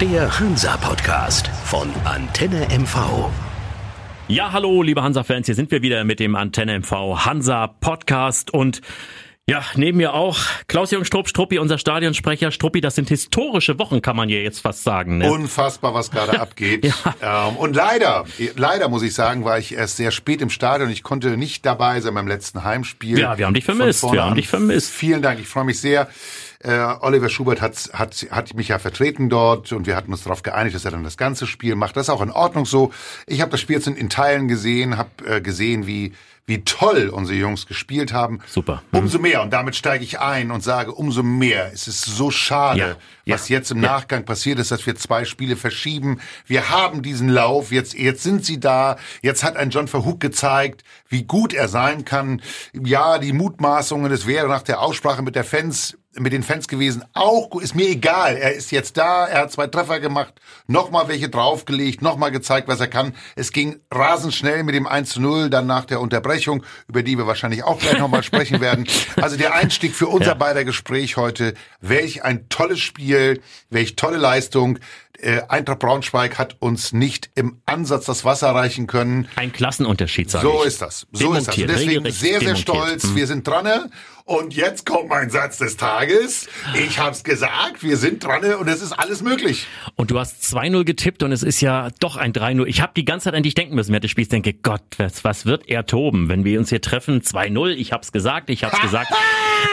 Der Hansa-Podcast von Antenne MV. Ja, hallo, liebe Hansa-Fans, hier sind wir wieder mit dem Antenne MV Hansa-Podcast und ja, neben mir auch Klaus-Jürgen Strupp, Struppi, unser Stadionsprecher. Struppi, das sind historische Wochen, kann man ja jetzt fast sagen. Ne? Unfassbar, was gerade abgeht. ja. ähm, und leider, leider muss ich sagen, war ich erst sehr spät im Stadion. Ich konnte nicht dabei sein beim letzten Heimspiel. Ja, wir haben dich vermisst. Wir haben dich vermisst. Vielen Dank, ich freue mich sehr. Äh, Oliver Schubert hat, hat, hat mich ja vertreten dort und wir hatten uns darauf geeinigt, dass er dann das ganze Spiel macht. Das ist auch in Ordnung so. Ich habe das Spiel jetzt in, in Teilen gesehen, habe äh, gesehen, wie wie toll unsere Jungs gespielt haben. Super. Mhm. Umso mehr, und damit steige ich ein und sage, umso mehr. Es ist so schade, ja, was ja, jetzt im ja. Nachgang passiert ist, dass wir zwei Spiele verschieben. Wir haben diesen Lauf, jetzt, jetzt sind sie da. Jetzt hat ein John Verhoek gezeigt, wie gut er sein kann. Ja, die Mutmaßungen, es wäre nach der Aussprache mit der Fans mit den Fans gewesen. Auch ist mir egal. Er ist jetzt da. Er hat zwei Treffer gemacht, nochmal welche draufgelegt, nochmal gezeigt, was er kann. Es ging rasend schnell mit dem 1 zu 0, dann nach der Unterbrechung, über die wir wahrscheinlich auch gleich nochmal sprechen werden. Also der Einstieg für unser ja. beider Gespräch heute. Welch ein tolles Spiel, welch tolle Leistung äh, Eintracht Braunschweig hat uns nicht im Ansatz das Wasser reichen können. Ein Klassenunterschied, sage so ich. So ist das. So ist das. Und deswegen sehr, sehr stolz. Hm. Wir sind dran. Und jetzt kommt mein Satz des Tages. Ich hab's gesagt, wir sind dran und es ist alles möglich. Und du hast 2-0 getippt und es ist ja doch ein 3-0. Ich habe die ganze Zeit an dich denken müssen während des Spiels. Denke, Gott, was, was wird er toben, wenn wir uns hier treffen? 2-0, ich hab's gesagt, ich hab's gesagt.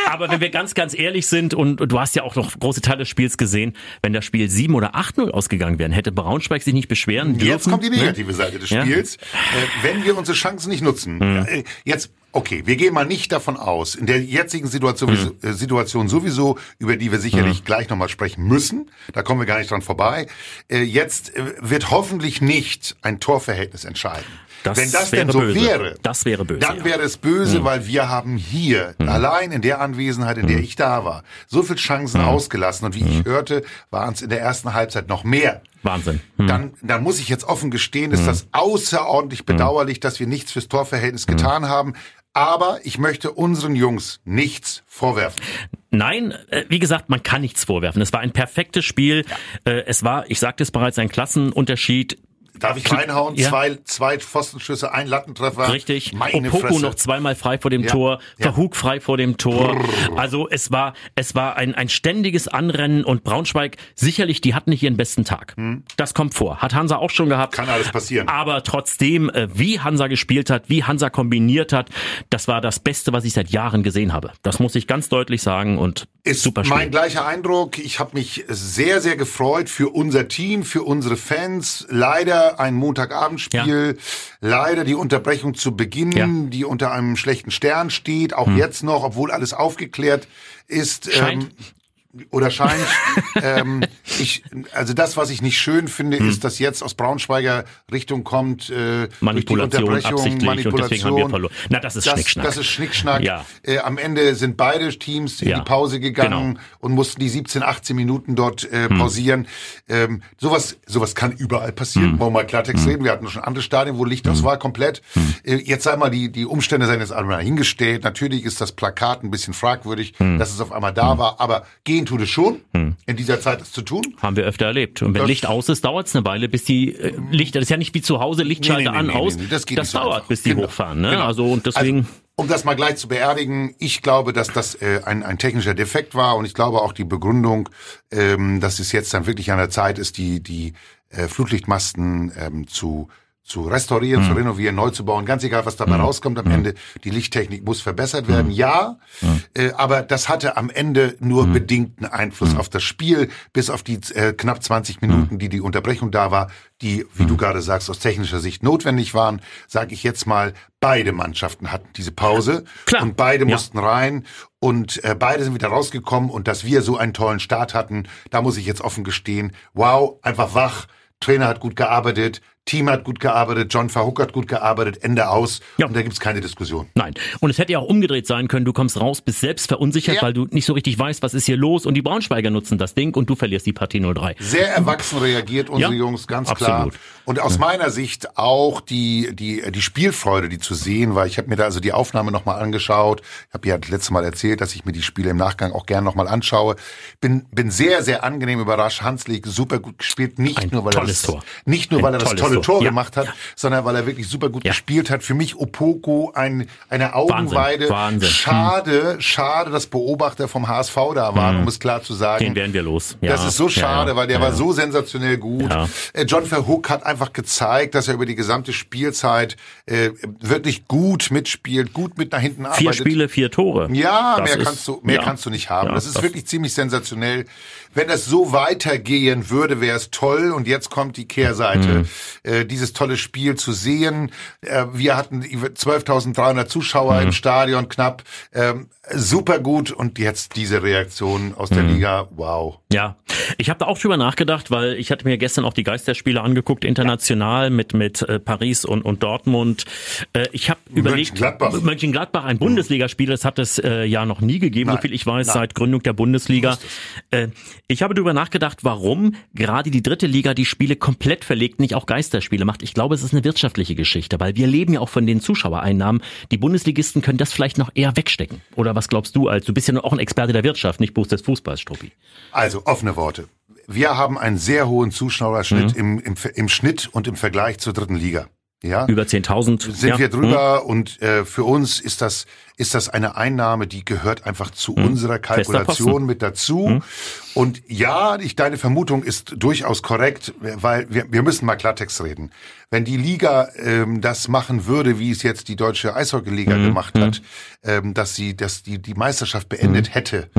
Aber wenn wir ganz, ganz ehrlich sind und, du hast ja auch noch große Teile des Spiels gesehen, wenn das Spiel 7 oder 8-0 ausgegangen wäre, hätte Braunschweig sich nicht beschweren dürfen. Jetzt kommt die ne? negative Seite des Spiels. Ja. Äh, wenn wir unsere Chancen nicht nutzen. Mhm. Äh, jetzt Okay, wir gehen mal nicht davon aus, in der jetzigen Situation, mhm. Situation sowieso, über die wir sicherlich mhm. gleich nochmal sprechen müssen, da kommen wir gar nicht dran vorbei, äh, jetzt äh, wird hoffentlich nicht ein Torverhältnis entscheiden. Das Wenn das denn so böse. wäre, das wäre böse, dann wäre es böse, mhm. weil wir haben hier mhm. allein in der Anwesenheit, in der mhm. ich da war, so viel Chancen mhm. ausgelassen und wie ich hörte, waren es in der ersten Halbzeit noch mehr. Wahnsinn. Dann, dann muss ich jetzt offen gestehen, ist das außerordentlich bedauerlich, dass wir nichts fürs Torverhältnis getan haben. Aber ich möchte unseren Jungs nichts vorwerfen. Nein, äh, wie gesagt, man kann nichts vorwerfen. Es war ein perfektes Spiel. Äh, es war, ich sagte es bereits, ein Klassenunterschied. Darf ich reinhauen? Ja. Zwei, zwei Pfostenschüsse, ein Lattentreffer. Richtig. Meine Opoku Fresse. noch zweimal frei vor dem ja. Tor, ja. Verhug frei vor dem Tor. Brrr. Also es war, es war ein, ein ständiges Anrennen und Braunschweig, sicherlich, die hatten nicht ihren besten Tag. Hm. Das kommt vor. Hat Hansa auch schon gehabt. Kann alles passieren. Aber trotzdem, äh, wie Hansa gespielt hat, wie Hansa kombiniert hat, das war das Beste, was ich seit Jahren gesehen habe. Das muss ich ganz deutlich sagen und ist super Spiel. mein gleicher Eindruck. Ich habe mich sehr, sehr gefreut für unser Team, für unsere Fans. Leider ein Montagabendspiel. Ja. Leider die Unterbrechung zu Beginn, ja. die unter einem schlechten Stern steht, auch hm. jetzt noch, obwohl alles aufgeklärt ist. Scheint. Ähm, oder scheint. ähm, ich, also das, was ich nicht schön finde, hm. ist, dass jetzt aus Braunschweiger Richtung kommt äh, Manipulation, Unterbrechung, Manipulation. Na, das ist das, Schnickschnack. Das ist Schnickschnack. Ja. Äh, am Ende sind beide Teams in ja. die Pause gegangen genau. und mussten die 17, 18 Minuten dort äh, hm. pausieren. Ähm, sowas, sowas kann überall passieren. Hm. Wollen wir mal Klartext hm. reden. Wir hatten schon andere Stadien, wo Licht aus hm. war, komplett. Hm. Äh, jetzt sei mal, die, die Umstände seien jetzt einmal hingestellt. Natürlich ist das Plakat ein bisschen fragwürdig, dass es auf einmal da war, aber gehen tut es schon, hm. in dieser Zeit es zu tun. Haben wir öfter erlebt. Und wenn das Licht aus ist, dauert es eine Weile, bis die äh, Lichter, das ist ja nicht wie zu Hause, Lichtschalter nee, nee, nee, an, aus. das, das dauert, einfach. bis die genau. hochfahren. Ne? Genau. Also und deswegen. Also, um das mal gleich zu beerdigen, ich glaube, dass das äh, ein, ein technischer Defekt war und ich glaube auch die Begründung, ähm, dass es jetzt dann wirklich an der Zeit ist, die, die äh, Flutlichtmasten ähm, zu zu restaurieren, mhm. zu renovieren, neu zu bauen, ganz egal, was dabei mhm. rauskommt am mhm. Ende. Die Lichttechnik muss verbessert werden, mhm. ja, mhm. äh, aber das hatte am Ende nur bedingten Einfluss auf das Spiel, bis auf die äh, knapp 20 Minuten, die die Unterbrechung da war, die, wie du gerade sagst, aus technischer Sicht notwendig waren, sage ich jetzt mal, beide Mannschaften hatten diese Pause Klar. und beide ja. mussten rein und äh, beide sind wieder rausgekommen und dass wir so einen tollen Start hatten, da muss ich jetzt offen gestehen, wow, einfach wach, Trainer hat gut gearbeitet, Team hat gut gearbeitet, John Verhook hat gut gearbeitet, Ende aus. Ja. Und da gibt's keine Diskussion. Nein. Und es hätte ja auch umgedreht sein können. Du kommst raus, bist selbst verunsichert, ja. weil du nicht so richtig weißt, was ist hier los. Und die Braunschweiger nutzen das Ding und du verlierst die Partie 0-3. Sehr erwachsen reagiert unsere ja, Jungs, ganz absolut. klar. Und aus meiner Sicht auch die, die, die Spielfreude, die zu sehen war. Ich habe mir da also die Aufnahme nochmal angeschaut. Ich habe ja das letzte Mal erzählt, dass ich mir die Spiele im Nachgang auch gern nochmal anschaue. Bin, bin sehr, sehr angenehm überrascht. Hanslik super gut gespielt. Nicht Ein nur, weil er das, Tor. nicht nur, Ein weil er das tolles tolle Tor. Tor Ja. gemacht hat, sondern weil er wirklich super gut Ja. gespielt hat. Für mich Opoko ein, eine Augenweide. Wahnsinn. Schade, schade, dass Beobachter vom HSV da waren, um es klar zu sagen. Den werden wir los. Ja, Das ist so ja, schade, ja, weil der ja, war ja. so sensationell gut. Ja. Äh, John Verhoek hat einfach gezeigt, dass er über die gesamte Spielzeit äh, wirklich gut mitspielt, gut mit nach hinten Vier arbeitet. Spiele, vier Tore. Ja, Das mehr ist- kannst du mehr ja. kannst du nicht haben. Ja, das ist das- wirklich ziemlich sensationell. Wenn das so weitergehen würde, wäre es toll. Und jetzt kommt die Kehrseite, Mhm. Äh, dieses tolle Spiel zu sehen. Äh, wir hatten über 12.300 Zuschauer Mhm. im Stadion knapp. Ähm, super gut. Und jetzt diese Reaktion aus Mhm. der Liga. Wow. Ja, ich habe da auch drüber nachgedacht, weil ich hatte mir gestern auch die Geisterspiele angeguckt, international mit mit äh, Paris und und Dortmund. Äh, ich habe überlegt, Mönchengladbach. Mönchengladbach, ein Bundesligaspiel, das hat es äh, ja noch nie gegeben, so Nein, viel ich weiß, nein. seit Gründung der Bundesliga. Äh, ich habe darüber nachgedacht, warum gerade die dritte Liga die Spiele komplett verlegt, nicht auch Geisterspiele macht. Ich glaube, es ist eine wirtschaftliche Geschichte, weil wir leben ja auch von den Zuschauereinnahmen. Die Bundesligisten können das vielleicht noch eher wegstecken. Oder was glaubst du als, du bist ja auch ein Experte der Wirtschaft, nicht Buch des Fußballs, Struppi. Also offene Worte. Wir haben einen sehr hohen Zuschauerschnitt Mhm. im, im, im Schnitt und im Vergleich zur dritten Liga. Ja, Über 10.000 sind ja. wir drüber und äh, für uns ist das ist das eine Einnahme, die gehört einfach zu unserer Kalkulation mit dazu. Und ja, ich, deine Vermutung ist durchaus korrekt, weil wir, wir müssen mal Klartext reden. Wenn die Liga ähm, das machen würde, wie es jetzt die deutsche Eishockeyliga gemacht hat, ähm, dass sie dass die die Meisterschaft beendet hätte.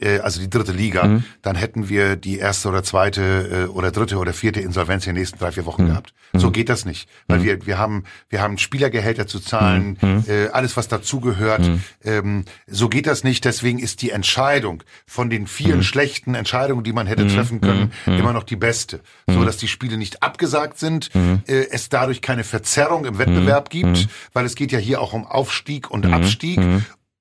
Äh, Also die dritte Liga, dann hätten wir die erste oder zweite äh, oder dritte oder vierte Insolvenz in den nächsten drei, vier Wochen gehabt. So geht das nicht. Weil wir, wir haben, wir haben Spielergehälter zu zahlen, äh, alles was dazugehört. Ähm, so geht das nicht. Deswegen ist die Entscheidung von den vielen schlechten Entscheidungen, die man hätte treffen können, immer noch die beste. So dass die Spiele nicht abgesagt sind, äh, es dadurch keine Verzerrung im Wettbewerb gibt, weil es geht ja hier auch um Aufstieg und Abstieg.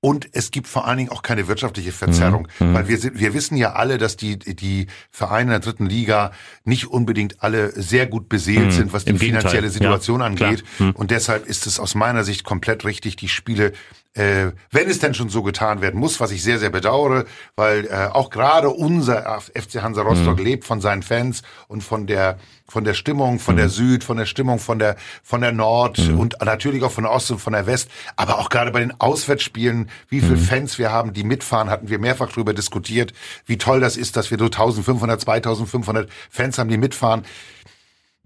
Und es gibt vor allen Dingen auch keine wirtschaftliche Verzerrung, Mhm. weil wir sind, wir wissen ja alle, dass die die Vereine der dritten Liga nicht unbedingt alle sehr gut beseelt sind, was die Mhm. Im Gegenteil. finanzielle Situation Ja, angeht. Mhm. Und deshalb ist es aus meiner Sicht komplett richtig, die Spiele äh, wenn es denn schon so getan werden muss, was ich sehr, sehr bedauere, weil äh, auch gerade unser FC Hansa Rostock lebt von seinen Fans und von der von der Stimmung, von der Süd, von der Stimmung von der von der Nord und natürlich auch von der Ost und von der West, aber auch gerade bei den Auswärtsspielen, wie viele Fans wir haben, die mitfahren, hatten wir mehrfach darüber diskutiert, wie toll das ist, dass wir so 1500, 2500 Fans haben, die mitfahren.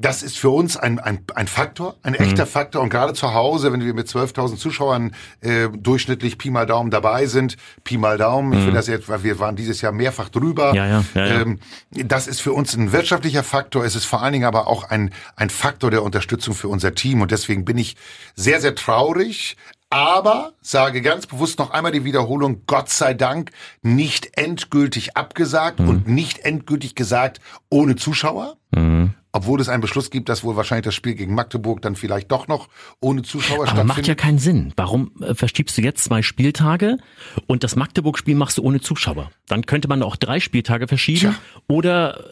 Das ist für uns ein, ein, ein Faktor, ein Mhm. echter Faktor. Und gerade zu Hause, wenn wir mit 12.000 Zuschauern äh, durchschnittlich Pi mal Daumen dabei sind, Pi mal Daumen, ich will das jetzt, weil wir waren dieses Jahr mehrfach drüber. Mhm. Ja, ja, ja, ja. Ähm, das ist für uns ein wirtschaftlicher Faktor. Es ist vor allen Dingen aber auch ein, ein Faktor der Unterstützung für unser Team. Und deswegen bin ich sehr, sehr traurig. Aber sage ganz bewusst noch einmal die Wiederholung, Gott sei Dank nicht endgültig abgesagt Mhm. und nicht endgültig gesagt ohne Zuschauer. Mhm. Obwohl es einen Beschluss gibt, dass wohl wahrscheinlich das Spiel gegen Magdeburg dann vielleicht doch noch ohne Zuschauer Aber stattfindet. macht ja keinen Sinn. Warum äh, verschiebst du jetzt zwei Spieltage und das Magdeburg-Spiel machst du ohne Zuschauer? Dann könnte man auch drei Spieltage verschieben. Tja. Oder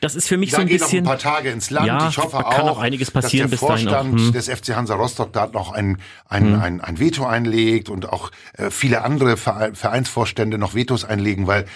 das ist für mich da so ein geht noch bisschen. ein paar Tage ins Land. Ja, ich hoffe da kann auch, auch einiges passieren dass der. Vorstand Hm. des FC Hansa Rostock da noch ein, ein, ein, ein Veto einlegt und auch äh, viele andere Vere- Vereinsvorstände noch Vetos einlegen, weil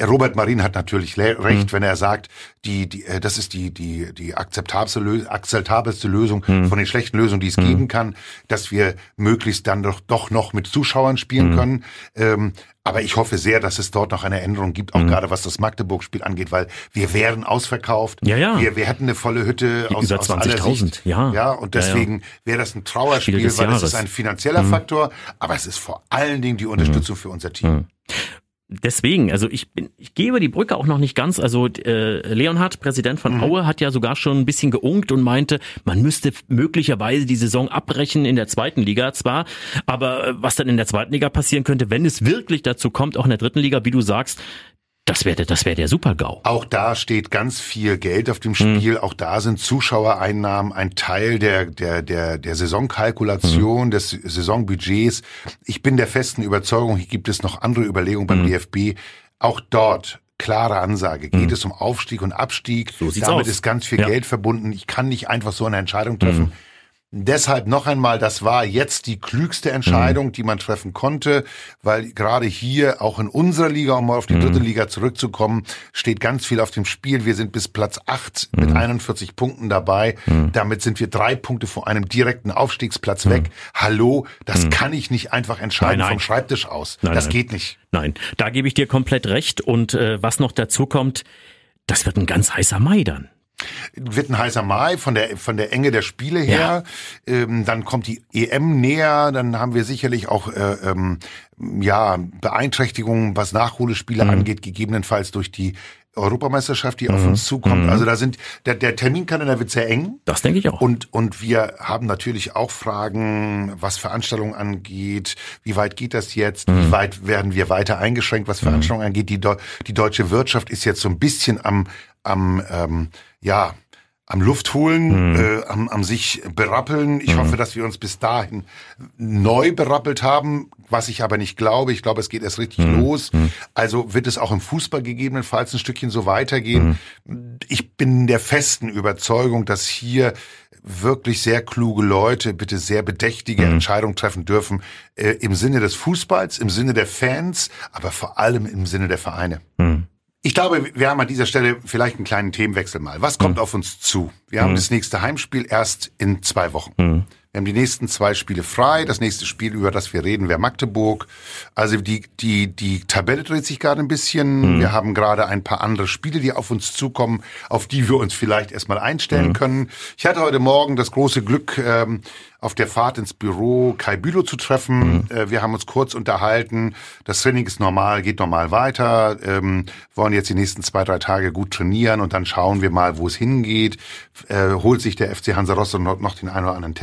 Robert Marin hat natürlich recht, Hm. wenn er sagt, die, die, äh, das ist die, die, die akzeptabelste, Lö akzeptabelste Lösung Hm. von den schlechten Lösungen, die es geben kann, dass wir möglichst dann doch, doch noch mit Zuschauern spielen Hm. können. Ähm, aber ich hoffe sehr, dass es dort noch eine Änderung gibt, auch gerade was das Magdeburg-Spiel angeht, weil wir wären ausverkauft. Ja, ja. Wir, wir hätten eine volle Hütte aus, Über aus aller 20.000, Sicht. ja. Ja, und Ja, ja. deswegen wäre das ein Trauerspiel, weil es Jahres. Mhm. ist ein finanzieller Faktor, aber es ist vor allen Dingen die Unterstützung für unser Team. Deswegen, also ich bin, ich gehe über die Brücke auch noch nicht ganz. Also äh, Leonhard, Präsident Mhm. von Aue, hat ja sogar schon ein bisschen geunkt und meinte, man müsste möglicherweise die Saison abbrechen in der zweiten Liga zwar, aber äh, was dann in der zweiten Liga passieren könnte, wenn es wirklich dazu kommt, auch in der dritten Liga, wie du sagst, das wäre das wäre der Super-GAU. Auch da steht ganz viel Geld auf dem Mhm. Spiel. Auch da sind Zuschauereinnahmen ein Teil der, der, der, der Mhm. Saisonkalkulation, des Saisonbudgets. Ich bin der festen Überzeugung, hier gibt es noch andere Überlegungen beim Mhm. DFB. Auch dort klare Ansage. Geht es um Aufstieg und Abstieg? So sieht's Damit aus. ist ganz viel Ja. Geld verbunden. Ich kann nicht einfach so eine Entscheidung treffen. Deshalb noch einmal, das war jetzt die klügste Entscheidung, die man treffen konnte, weil gerade hier, auch in unserer Liga, um mal auf die dritte Liga zurückzukommen, steht ganz viel auf dem Spiel. Wir sind bis Platz 8 mit 41 Punkten dabei. Damit sind wir drei Punkte vor einem direkten Aufstiegsplatz weg. Hallo, das kann ich nicht einfach entscheiden Nein, nein. vom Schreibtisch aus. Nein, das geht nicht. Nein, da gebe ich dir komplett recht. Und äh, was noch dazu kommt, das wird ein ganz heißer Mai dann. Wird ein heißer Mai von der von der Enge der Spiele her. Ähm, dann kommt die EM näher. Dann haben wir sicherlich auch äh, ähm, ja Beeinträchtigungen, was Nachholespiele angeht, gegebenenfalls durch die Europameisterschaft, die auf uns zukommt. Also da sind der, der Terminkalender wird sehr eng. Das denke ich auch. Und, und wir haben natürlich auch Fragen, was Veranstaltungen angeht. Wie weit geht das jetzt? Wie weit werden wir weiter eingeschränkt, was Veranstaltungen angeht? Die, die deutsche Wirtschaft ist jetzt so ein bisschen am, am ähm, ja, am Luft holen, äh, am, am sich berappeln. Ich hoffe, dass wir uns bis dahin neu berappelt haben, was ich aber nicht glaube. Ich glaube, es geht erst richtig los. Also wird es auch im Fußball gegebenenfalls ein Stückchen so weitergehen. Ich bin der festen Überzeugung, dass hier wirklich sehr kluge Leute bitte sehr bedächtige Entscheidungen treffen dürfen äh, im Sinne des Fußballs, im Sinne der Fans, aber vor allem im Sinne der Vereine. Ich glaube, wir haben an dieser Stelle vielleicht einen kleinen Themenwechsel mal. Was kommt auf uns zu? Wir haben das nächste Heimspiel erst in zwei Wochen. Wir haben die nächsten zwei Spiele frei. Das nächste Spiel, über das wir reden, wäre Magdeburg. Also die, die, die Tabelle dreht sich gerade ein bisschen. Wir haben gerade ein paar andere Spiele, die auf uns zukommen, auf die wir uns vielleicht erstmal einstellen können. Ich hatte heute Morgen das große Glück, ähm, auf der Fahrt ins Büro Kai Bülow zu treffen. Äh, wir haben uns kurz unterhalten. Das Training ist normal, geht normal weiter. Ähm, wollen jetzt die nächsten zwei, drei Tage gut trainieren und dann schauen wir mal, wo es hingeht. Äh, holt sich der FC Hansa Rostock noch, den einen oder anderen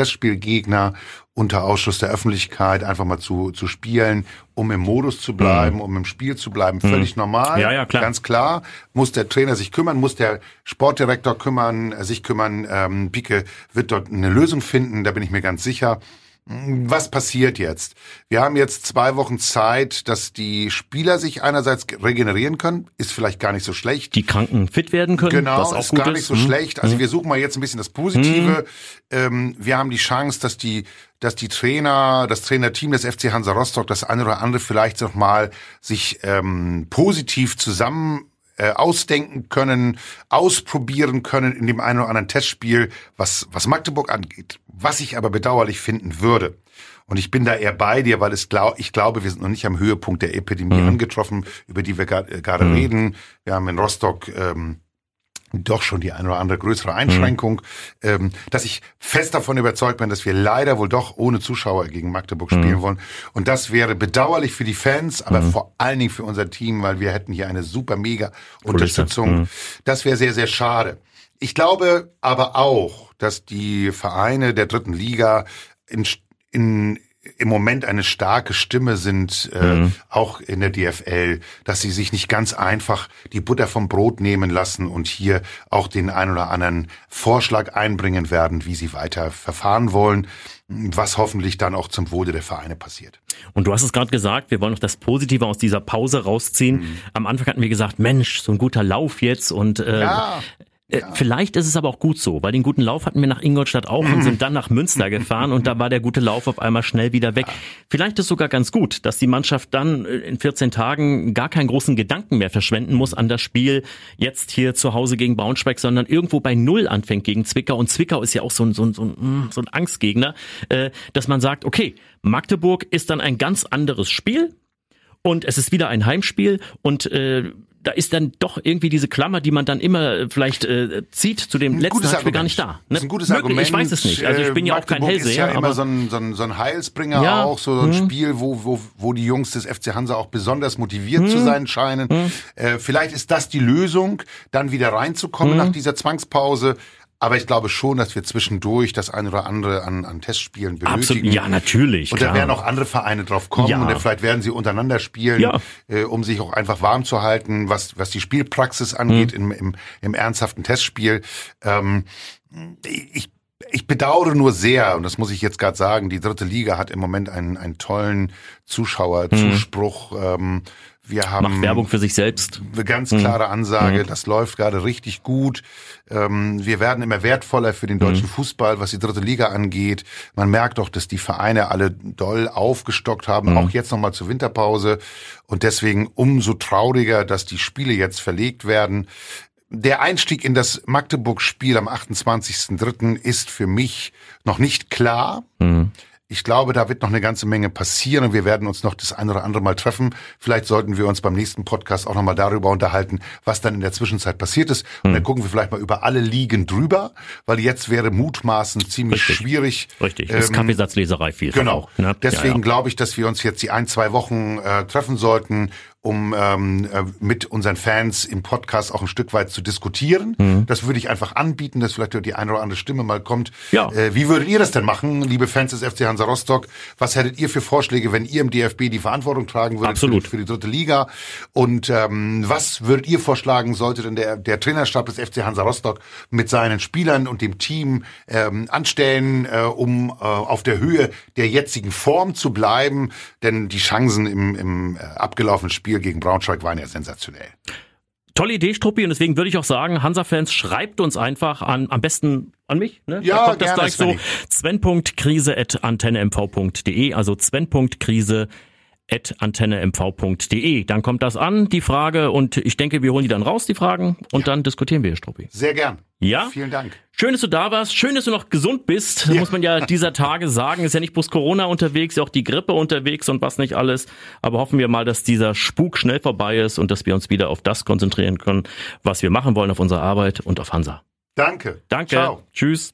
Testspielgegner unter Ausschluss der Öffentlichkeit einfach mal zu, zu spielen, um im Modus zu bleiben, um im Spiel zu bleiben. Völlig normal. Ja, ja, klar. Ganz klar. Muss der Trainer sich kümmern, muss der Sportdirektor kümmern, äh, sich kümmern. Ähm, Bicke wird dort eine Lösung finden, da bin ich mir ganz sicher. Was passiert jetzt? Wir haben jetzt zwei Wochen Zeit, dass die Spieler sich einerseits regenerieren können, ist vielleicht gar nicht so schlecht. Die Kranken fit werden können, Genau, was auch ist gut gar ist. nicht so Hm. schlecht. Also wir suchen mal jetzt ein bisschen das Positive. Ähm, wir haben die Chance, dass die, dass die Trainer, das Trainerteam des FC Hansa Rostock, das eine oder andere vielleicht noch mal sich ähm, positiv zusammen äh, ausdenken können, ausprobieren können in dem einen oder anderen Testspiel, was, was Magdeburg angeht. Was ich aber bedauerlich finden würde. Und ich bin da eher bei dir, weil es glaub, ich glaube, wir sind noch nicht am Höhepunkt der Epidemie angetroffen, über die wir äh, gerade reden. Wir haben in Rostock ähm, doch schon die eine oder andere größere Einschränkung, ähm, dass ich fest davon überzeugt bin, dass wir leider wohl doch ohne Zuschauer gegen Magdeburg spielen wollen. Und das wäre bedauerlich für die Fans, aber vor allen Dingen für unser Team, weil wir hätten hier eine super mega Unterstützung. Das wäre sehr, sehr schade. Ich glaube aber auch, dass die Vereine der dritten Liga in, in im Moment eine starke Stimme sind, äh, auch in der DFL, dass sie sich nicht ganz einfach die Butter vom Brot nehmen lassen und hier auch den ein oder anderen Vorschlag einbringen werden, wie sie weiter verfahren wollen, was hoffentlich dann auch zum Wohle der Vereine passiert. Und du hast es gerade gesagt, wir wollen noch das Positive aus dieser Pause rausziehen. Mhm. Am Anfang hatten wir gesagt, Mensch, so ein guter Lauf jetzt und äh, Ja. Äh, Vielleicht ist es aber auch gut so, weil den guten Lauf hatten wir nach Ingolstadt auch und sind dann nach Münster gefahren und da war der gute Lauf auf einmal schnell wieder weg. Vielleicht ist sogar ganz gut, dass die Mannschaft dann äh, in 14 Tagen gar keinen großen Gedanken mehr verschwenden muss an das Spiel jetzt hier zu Hause gegen Braunschweig, sondern irgendwo bei Null anfängt gegen Zwickau. Und Zwickau ist ja auch so ein, so ein, so ein, mm, so ein Angstgegner, äh, dass man sagt, okay, Magdeburg ist dann ein ganz anderes Spiel, und es ist wieder ein Heimspiel und äh, da ist dann doch irgendwie diese Klammer, die man dann immer äh, vielleicht äh, zieht zu dem letzten gutes Heimspiel gar Argument. nicht da. Das ist ein gutes Möglich, Argument. Ich weiß es nicht. Also ich bin ja auch kein Hellseher, ist ja immer aber so ein, so ein, so ein Heilsbringer Ja. auch, so ein Spiel, wo, wo, wo die Jungs des FC Hansa auch besonders motiviert zu sein scheinen. Äh, vielleicht ist das die Lösung, dann wieder reinzukommen nach dieser Zwangspause. Aber ich glaube schon, dass wir zwischendurch das eine oder andere an, an Testspielen benötigen. absolut, ja natürlich. Und da werden auch andere Vereine drauf kommen Ja. und vielleicht werden sie untereinander spielen, Ja. äh, um sich auch einfach warm zu halten, was, was die Spielpraxis angeht Mhm. im, im, im ernsthaften Testspiel. Ähm, ich, ich bedauere nur sehr, und das muss ich jetzt gerade sagen, die dritte Liga hat im Moment einen, einen tollen Zuschauerzuspruch. Mhm. Ähm, Wir haben Macht Werbung für sich selbst. Eine ganz klare Ansage, das läuft gerade richtig gut. Ähm, wir werden immer wertvoller für den deutschen Fußball, was die dritte Liga angeht. Man merkt auch, dass die Vereine alle doll aufgestockt haben, auch jetzt nochmal zur Winterpause. Und deswegen umso trauriger, dass die Spiele jetzt verlegt werden. Der Einstieg in das Magdeburg-Spiel am 28.03. ist für mich noch nicht klar. Ich glaube, da wird noch eine ganze Menge passieren und wir werden uns noch das eine oder andere Mal treffen. Vielleicht sollten wir uns beim nächsten Podcast auch nochmal darüber unterhalten, was dann in der Zwischenzeit passiert ist. Und Hm. dann gucken wir vielleicht mal über alle Ligen drüber, weil jetzt wäre mutmaßen ziemlich Richtig. schwierig. Richtig. Das ist Ähm, Kaffeesatzleserei viel. Genau. Ne? Deswegen ja, ja. glaube ich, dass wir uns jetzt die ein, zwei Wochen äh, treffen sollten, um ähm, äh, mit unseren Fans im Podcast auch ein Stück weit zu diskutieren. Mhm. Das würde ich einfach anbieten, dass vielleicht die eine oder andere Stimme mal kommt. Ja. Äh, wie würdet ihr das denn machen, liebe Fans des FC Hansa Rostock? Was hättet ihr für Vorschläge, wenn ihr im DFB die Verantwortung tragen würdet Absolut. Für, für die dritte Liga? Und ähm, was würdet ihr vorschlagen, sollte denn der, der Trainerstab des FC Hansa Rostock mit seinen Spielern und dem Team ähm, anstellen, äh, um äh, auf der Höhe der jetzigen Form zu bleiben? Denn die Chancen im, im äh, abgelaufenen Spiel gegen Braunschweig waren ja sensationell. Tolle Idee, Struppi, und deswegen würde ich auch sagen, Hansa-Fans, schreibt uns einfach an, am besten an mich, ne? Ja, da kommt das gerne, gleich so. Svenny. Sven.krise.antennemv.de, also Sven.krise at antennemv.de. Dann kommt das an, die Frage, und ich denke, wir holen die dann raus, die Fragen, und dann diskutieren wir, Struppi. Sehr gern. Ja? Vielen Dank. Schön, dass du da warst. Schön, dass du noch gesund bist. Ja. muss man ja dieser Tage sagen. Ist ja nicht bloß Corona unterwegs, ja auch die Grippe unterwegs und was nicht alles. Aber hoffen wir mal, dass dieser Spuk schnell vorbei ist und dass wir uns wieder auf das konzentrieren können, was wir machen wollen auf unsere Arbeit und auf Hansa. Danke. Danke. Ciao. Tschüss.